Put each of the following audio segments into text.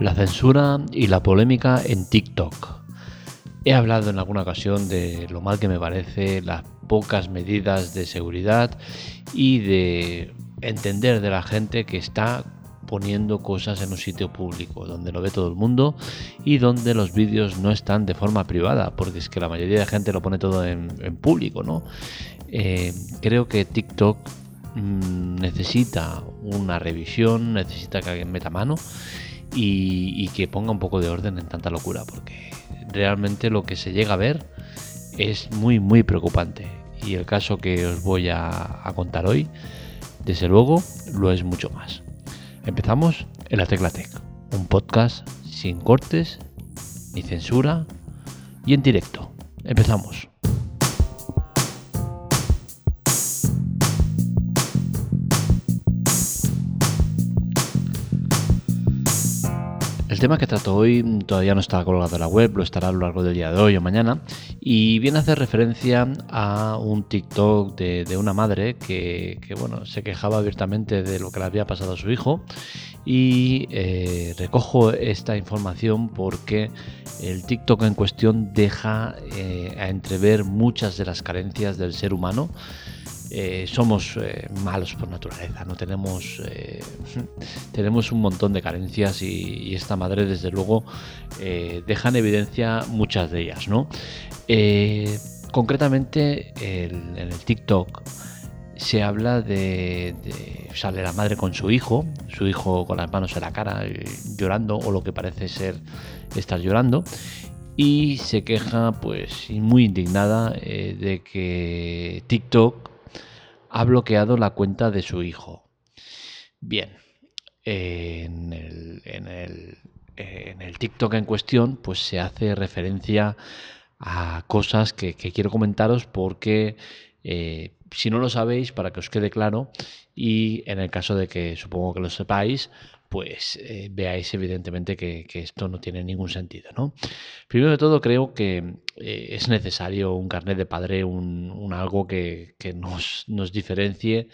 La censura y la polémica en TikTok. He hablado en alguna ocasión de lo mal que me parece las pocas medidas de seguridad y de entender de la gente que está poniendo cosas en un sitio público, donde lo ve todo el mundo y donde los vídeos no están de forma privada, porque es que la mayoría de gente lo pone todo en, público, ¿no? Eh, creo que TikTok mm, necesita una revisión, necesita que alguien meta mano y, que ponga un poco de orden en tanta locura, porque realmente lo que se llega a ver es muy, muy preocupante. Y el caso que os voy a contar hoy, desde luego, lo es mucho más. Empezamos en la Tecla Tech, un podcast sin cortes ni censura y en directo. Empezamos. Tema que trato hoy todavía no está colgado en la web, lo estará a lo largo del día de hoy o mañana, y viene a hacer referencia a un TikTok de, una madre que, bueno, se quejaba abiertamente de lo que le había pasado a su hijo, y eh, recojo esta información porque el TikTok en cuestión deja eh, a entrever muchas de las carencias del ser humano eh, somos eh, malos por naturaleza, no tenemos, eh, tenemos un montón de carencias y, esta madre desde luego deja en evidencia muchas de ellas, ¿no? concretamente en el TikTok se habla de, sale la madre con su hijo, su hijo con las manos en la cara llorando o lo que parece ser estar llorando y se queja pues muy indignada de que TikTok ha bloqueado la cuenta de su hijo. Bien, en el, TikTok en cuestión, pues se hace referencia a cosas que, quiero comentaros porque eh, si no lo sabéis, para que os quede claro, y en el caso de que supongo que lo sepáis, pues eh, veáis evidentemente que, esto no tiene ningún sentido. ¿no? Primero de todo, creo que eh, es necesario un carnet de padre, un, algo que, nos, diferencie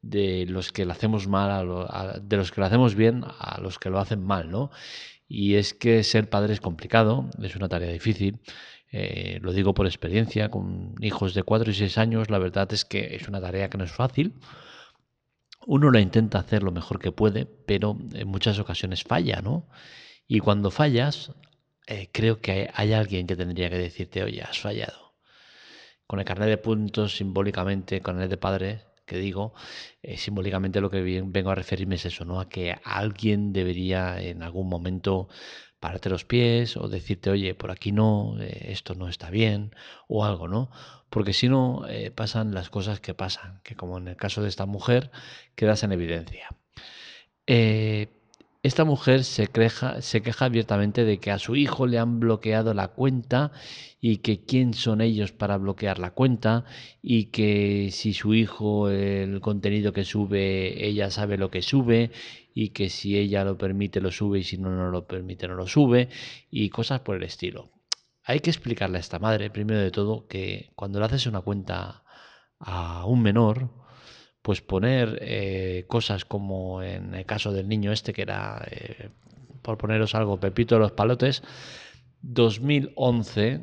de los que lo hacemos mal, de los que lo hacemos bien a los que lo hacen mal. ¿no? Y es que ser padre es complicado, es una tarea difícil. Eh, lo digo por experiencia, con hijos de 4 y 6 años, la verdad es que es una tarea que no es fácil uno lo intenta hacer lo mejor que puede, pero en muchas ocasiones falla, ¿no? Y cuando fallas, eh, creo que hay, alguien que tendría que decirte, oye, has fallado. Con el carnet de puntos, simbólicamente, con el de padre, que digo, eh, simbólicamente lo que vengo a referirme es eso, ¿no? A que alguien debería en algún momento pararte los pies o decirte, oye, por aquí no, eh, esto no está bien o algo, ¿no? Porque si no, eh, pasan las cosas que pasan, que como en el caso de esta mujer, quedas en evidencia. Eh, esta mujer se, queja abiertamente de que a su hijo le han bloqueado la cuenta y que quién son ellos para bloquear la cuenta y que si su hijo el contenido que sube, ella sabe lo que sube y que si ella lo permite lo sube y si no, no lo permite no lo sube y cosas por el estilo. Hay que explicarle a esta madre, primero de todo, que cuando le haces una cuenta a un menor, pues poner eh, cosas como en el caso del niño este, que era, eh, por poneros algo, Pepito de los Palotes, 2011,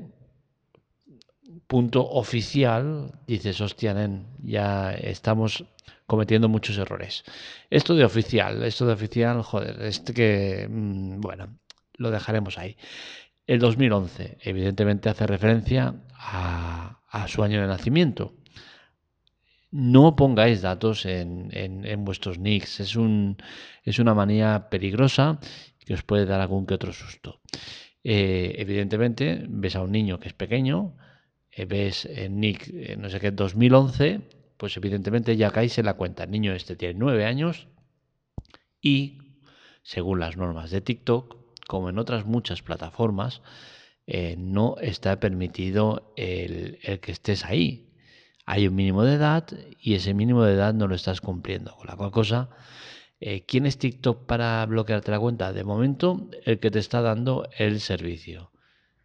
punto oficial, dices, hostia, nen, ya estamos cometiendo muchos errores. Esto de oficial, esto de oficial, joder, este que, mm, bueno, lo dejaremos ahí. El 2011, evidentemente, hace referencia a, a su año de nacimiento no pongáis datos en, vuestros nicks. Es, un, es una manía peligrosa que os puede dar algún que otro susto. Eh, evidentemente, ves a un niño que es pequeño, eh, ves en nick, eh, no sé qué, 2011, pues evidentemente ya caéis en la cuenta. El niño este tiene nueve años y, según las normas de TikTok, como en otras muchas plataformas, no está permitido el, el que estés ahí hay un mínimo de edad y ese mínimo de edad no lo estás cumpliendo. Con la cual cosa, eh, ¿quién es TikTok para bloquearte la cuenta? De momento, el que te está dando el servicio.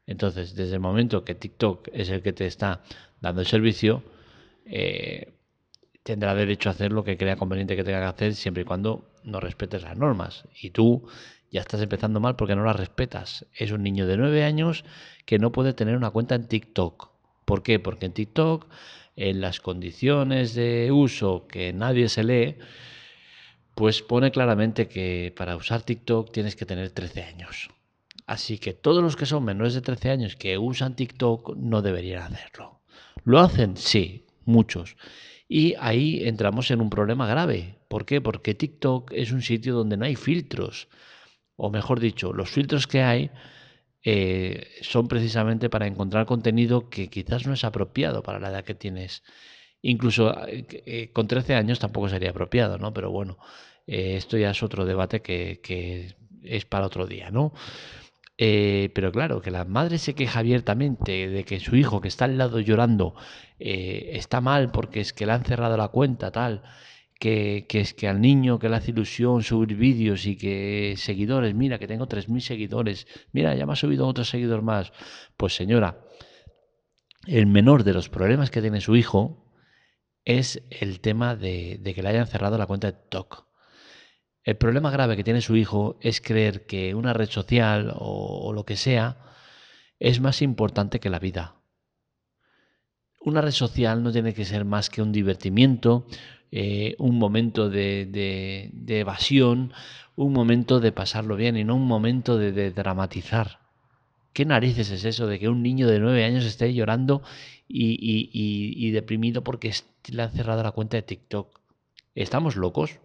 Entonces, desde el momento que TikTok es el que te está dando el servicio, eh, tendrá derecho a hacer lo que crea conveniente que tenga que hacer siempre y cuando no respetes las normas. Y tú ya estás empezando mal porque no la respetas. Es un niño de 9 años que no puede tener una cuenta en TikTok. ¿Por qué? Porque en TikTok, en las condiciones de uso que nadie se lee, pues pone claramente que para usar TikTok tienes que tener 13 años. Así que todos los que son menores de 13 años que usan TikTok no deberían hacerlo. ¿Lo hacen? Sí, muchos. Y ahí entramos en un problema grave. ¿Por qué? Porque TikTok es un sitio donde no hay filtros. O mejor dicho, los filtros que hay eh, son precisamente para encontrar contenido que quizás no es apropiado para la edad que tienes. Incluso eh, eh, con 13 años tampoco sería apropiado, ¿no? Pero bueno, esto ya es otro debate que, es para otro día, ¿no? Pero claro, que la madre se queja abiertamente de que su hijo que está al lado llorando está mal porque es que le han cerrado la cuenta, tal, que, es que al niño que le hace ilusión subir vídeos y que seguidores, mira que tengo 3.000 seguidores, mira, ya me ha subido otro seguidor más. Pues señora, el menor de los problemas que tiene su hijo es el tema de, que le hayan cerrado la cuenta de TikTok. El problema grave que tiene su hijo es creer que una red social o, lo que sea es más importante que la vida. Una red social no tiene que ser más que un divertimiento, eh, un momento de, evasión, un momento de pasarlo bien y no un momento de, dramatizar. ¿Qué narices es eso de que un niño de nueve años esté llorando y, y deprimido porque le han cerrado la cuenta de TikTok? ¿Estamos locos?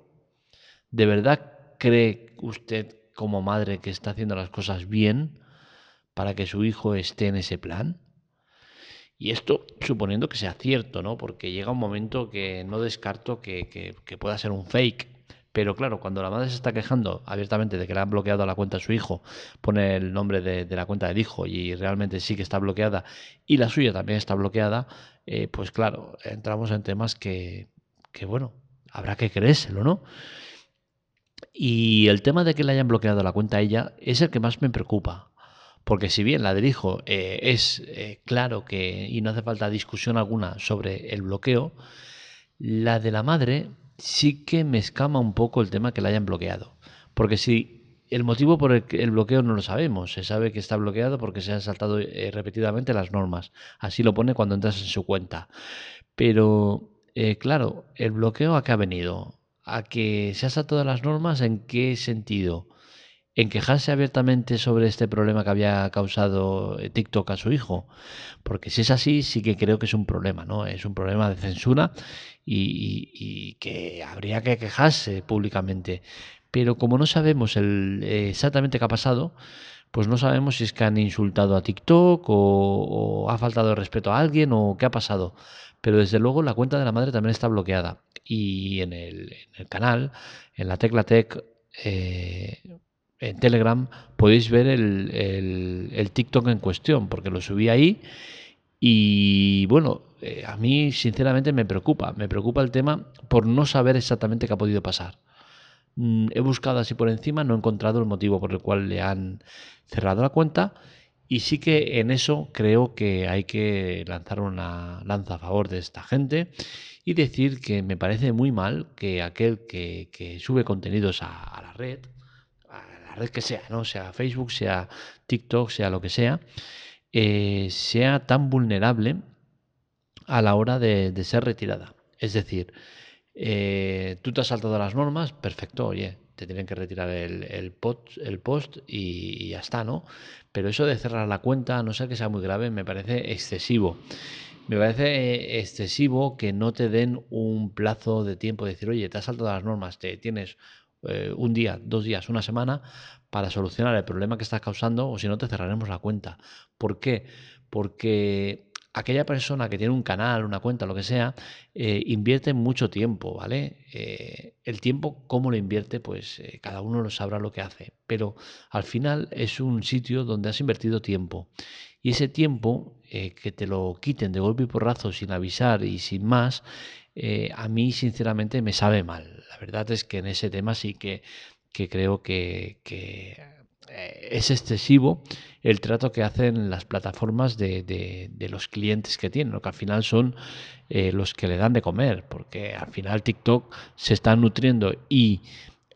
¿De verdad cree usted como madre que está haciendo las cosas bien para que su hijo esté en ese plan? Y esto suponiendo que sea cierto, ¿no? Porque llega un momento que no descarto que, pueda ser un fake. Pero claro, cuando la madre se está quejando abiertamente de que le han bloqueado la cuenta a su hijo, pone el nombre de, la cuenta del hijo y realmente sí que está bloqueada y la suya también está bloqueada, eh, pues claro, entramos en temas que, que, bueno, habrá que creérselo, ¿no? Y el tema de que le hayan bloqueado la cuenta a ella es el que más me preocupa. Porque si bien la del hijo eh, es eh, claro que, y no hace falta discusión alguna sobre el bloqueo, la de la madre sí que me escama un poco el tema que la hayan bloqueado. Porque si el motivo por el, el bloqueo no lo sabemos, se sabe que está bloqueado porque se han saltado eh, repetidamente las normas. Así lo pone cuando entras en su cuenta. Pero, claro, el bloqueo a qué ha venido? a que se ha todas las normas, ¿en qué sentido? ¿En quejarse abiertamente sobre este problema que había causado eh, TikTok a su hijo? Porque si es así, sí que creo que es un problema, ¿no? Es un problema de censura y, que habría que quejarse públicamente. Pero como no sabemos el, exactamente qué ha pasado, pues no sabemos si es que han insultado a TikTok o, o ha faltado el respeto a alguien o qué ha pasado. Pero desde luego la cuenta de la madre también está bloqueada y en el, canal, en la tecla tech, eh, en Telegram, podéis ver el, TikTok en cuestión, porque lo subí ahí y bueno, eh, a mí sinceramente me preocupa, me preocupa el tema por no saber exactamente qué ha podido pasar. Mm, he buscado así por encima, no he encontrado el motivo por el cual le han cerrado la cuenta y sí que en eso creo que hay que lanzar una lanza a favor de esta gente y decir que me parece muy mal que aquel que, sube contenidos a, la red, a la red que sea, ¿no? sea Facebook, sea TikTok, sea lo que sea, eh, sea tan vulnerable a la hora de, ser retirada. Es decir, eh, tú te has saltado las normas, perfecto, oye, te tienen que retirar el, post, el post y, y, ya está, ¿no? Pero eso de cerrar la cuenta, a no ser que sea muy grave, me parece excesivo. Me parece eh, excesivo que no te den un plazo de tiempo de decir, oye, te has saltado las normas, te tienes eh, un día, dos días, una semana para solucionar el problema que estás causando o si no te cerraremos la cuenta. ¿Por qué? Porque aquella persona que tiene un canal, una cuenta, lo que sea, eh, invierte mucho tiempo, ¿vale? el tiempo, cómo lo invierte, pues cada uno lo sabrá lo que hace. Pero al final es un sitio donde has invertido tiempo. Y ese tiempo, eh, que te lo quiten de golpe y porrazo sin avisar y sin más, eh, a mí sinceramente me sabe mal. La verdad es que en ese tema sí que, creo que, eh, es excesivo el trato que hacen las plataformas de, los clientes que tienen, que al final son los que le dan de comer, porque al final TikTok se está nutriendo y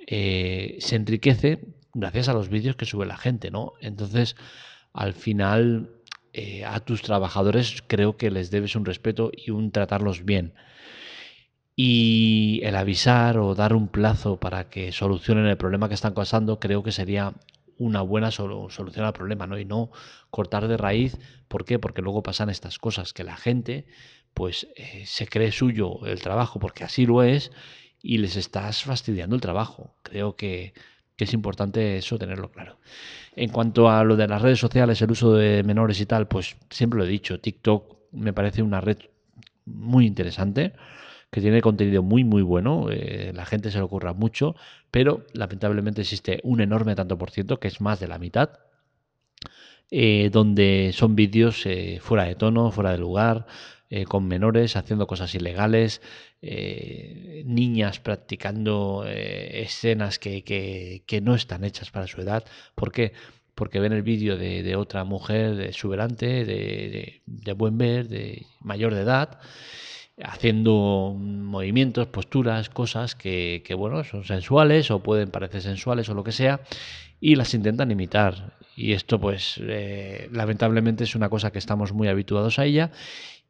se enriquece gracias a los vídeos que sube la gente, ¿no? Entonces, al final, eh, a tus trabajadores creo que les debes un respeto y un tratarlos bien. Y el avisar o dar un plazo para que solucionen el problema que están causando, creo que sería una buena solución al problema, ¿no? Y no cortar de raíz. ¿Por qué? Porque luego pasan estas cosas, que la gente pues eh, se cree suyo el trabajo, porque así lo es, y les estás fastidiando el trabajo. Creo que, que es importante eso tenerlo claro. En cuanto a lo de las redes sociales, el uso de menores y tal, pues siempre lo he dicho, TikTok me parece una red muy interesante que tiene contenido muy muy bueno, eh, la gente se le ocurra mucho, pero lamentablemente existe un enorme tanto por ciento, que es más de la mitad, eh, donde son vídeos eh, fuera de tono, fuera de lugar, con menores haciendo cosas ilegales, niñas practicando escenas que, no están hechas para su edad. ¿Por qué? Porque ven el vídeo de, otra mujer exuberante, de, de buen ver, de mayor de edad haciendo movimientos, posturas, cosas que, bueno, son sensuales o pueden parecer sensuales o lo que sea, y las intentan imitar. Y esto, pues, eh, lamentablemente es una cosa que estamos muy habituados a ella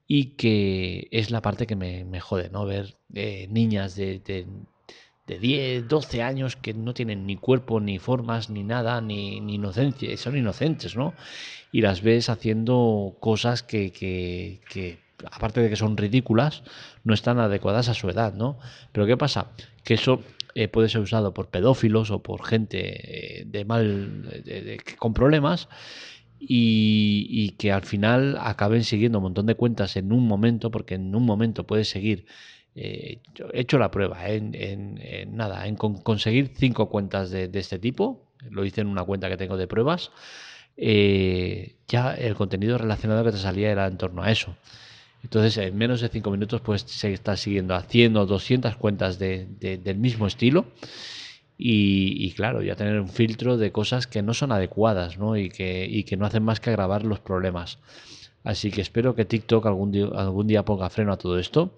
y que es la parte que me, jode, ¿no? Ver eh, niñas de, de, 10, 12 años que no tienen ni cuerpo, ni formas, ni nada, ni, ni inocencia, son inocentes, ¿no? Y las ves haciendo cosas que, que aparte de que son ridículas, no están adecuadas a su edad, ¿no? Pero ¿qué pasa? Que eso eh, puede ser usado por pedófilos o por gente eh, de mal, con problemas y, que al final acaben siguiendo un montón de cuentas en un momento, porque en un momento puedes seguir. Eh, he hecho la prueba en, nada, en conseguir cinco cuentas de, de, este tipo. Lo hice en una cuenta que tengo de pruebas. ya el contenido relacionado que te salía era en torno a eso. Entonces, en menos de 5 minutos, pues se está siguiendo haciendo 200 cuentas de, del mismo estilo. Y, claro, ya tener un filtro de cosas que no son adecuadas ¿no? Y, que, y que no hacen más que agravar los problemas. Así que espero que TikTok algún día, algún día ponga freno a todo esto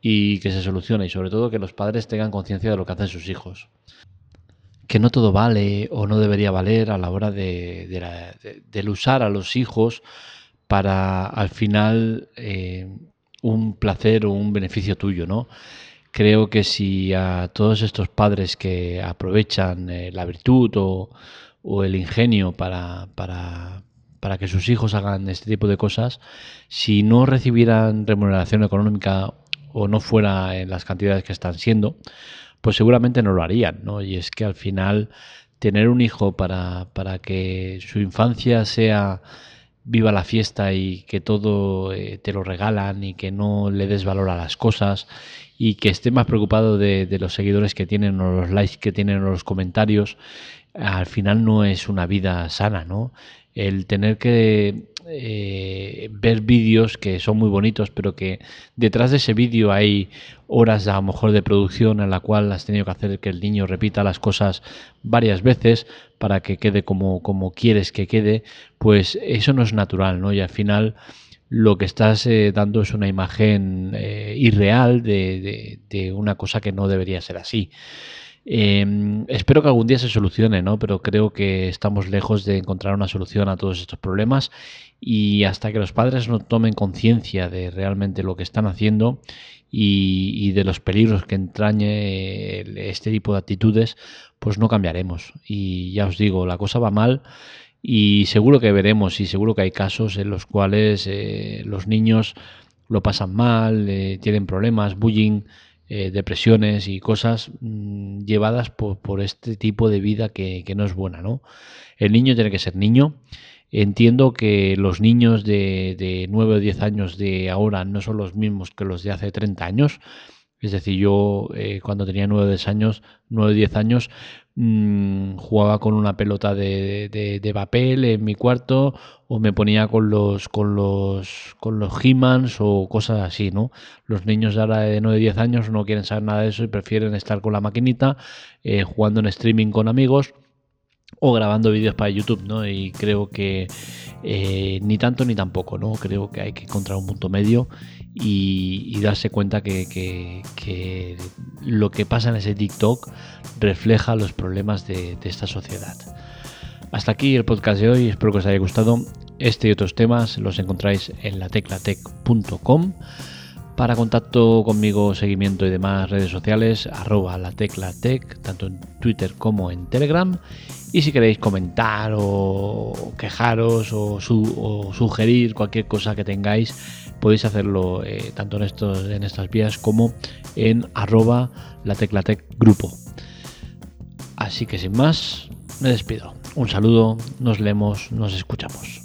y que se solucione y sobre todo que los padres tengan conciencia de lo que hacen sus hijos. Que no todo vale o no debería valer a la hora de, de, del usar a los hijos para al final eh, un placer o un beneficio tuyo, ¿no? Creo que si a todos estos padres que aprovechan eh, la virtud o, el ingenio para, para, para, que sus hijos hagan este tipo de cosas, si no recibieran remuneración económica o no fuera en las cantidades que están siendo, pues seguramente no lo harían, ¿no? Y es que al final tener un hijo para, para que su infancia sea viva la fiesta y que todo eh, te lo regalan y que no le des valor a las cosas y que esté más preocupado de, de, los seguidores que tienen o los likes que tienen o los comentarios, al final no es una vida sana, ¿no? El tener que eh, ver vídeos que son muy bonitos, pero que detrás de ese vídeo hay horas a lo mejor de producción en la cual has tenido que hacer que el niño repita las cosas varias veces para que quede como, como quieres que quede, pues eso no es natural, ¿no? Y al final lo que estás eh, dando es una imagen eh, irreal de, de, una cosa que no debería ser así. Em, espero que algún día se solucione, ¿no? Pero creo que estamos lejos de encontrar una solución a todos estos problemas y hasta que los padres no tomen conciencia de realmente lo que están haciendo y, de los peligros que entrañe este tipo de actitudes, pues no cambiaremos. Y ya os digo, la cosa va mal y seguro que veremos y seguro que hay casos en los cuales eh, los niños lo pasan mal, eh, tienen problemas, bullying eh, depresiones y cosas mm, llevadas por, este tipo de vida que, no es buena, ¿no? El niño tiene que ser niño. Entiendo que los niños de, de 9 o 10 años de ahora no son los mismos que los de hace 30 años. Es decir, yo eh, cuando tenía 9 o 10 años, 9 o 10 años, Mm, jugaba con una pelota de, de, papel en mi cuarto o me ponía con los con los con los He-Mans o cosas así, ¿no? Los niños de ahora de 9 10 años no quieren saber nada de eso y prefieren estar con la maquinita eh, jugando en streaming con amigos o grabando vídeos para YouTube, ¿no? Y creo que eh, ni tanto ni tampoco, ¿no? Creo que hay que encontrar un punto medio y, darse cuenta que, lo que pasa en ese TikTok refleja los problemas de, esta sociedad. Hasta aquí el podcast de hoy, espero que os haya gustado. Este y otros temas los encontráis en lateclatec.com. Para contacto conmigo, seguimiento y demás redes sociales, arroba la tanto en Twitter como en Telegram. Y si queréis comentar o quejaros o, sugerir cualquier cosa que tengáis, podéis hacerlo eh, tanto en, en estas vías como en arroba la tecla tech grupo. Así que sin más, me despido. Un saludo, nos leemos, nos escuchamos.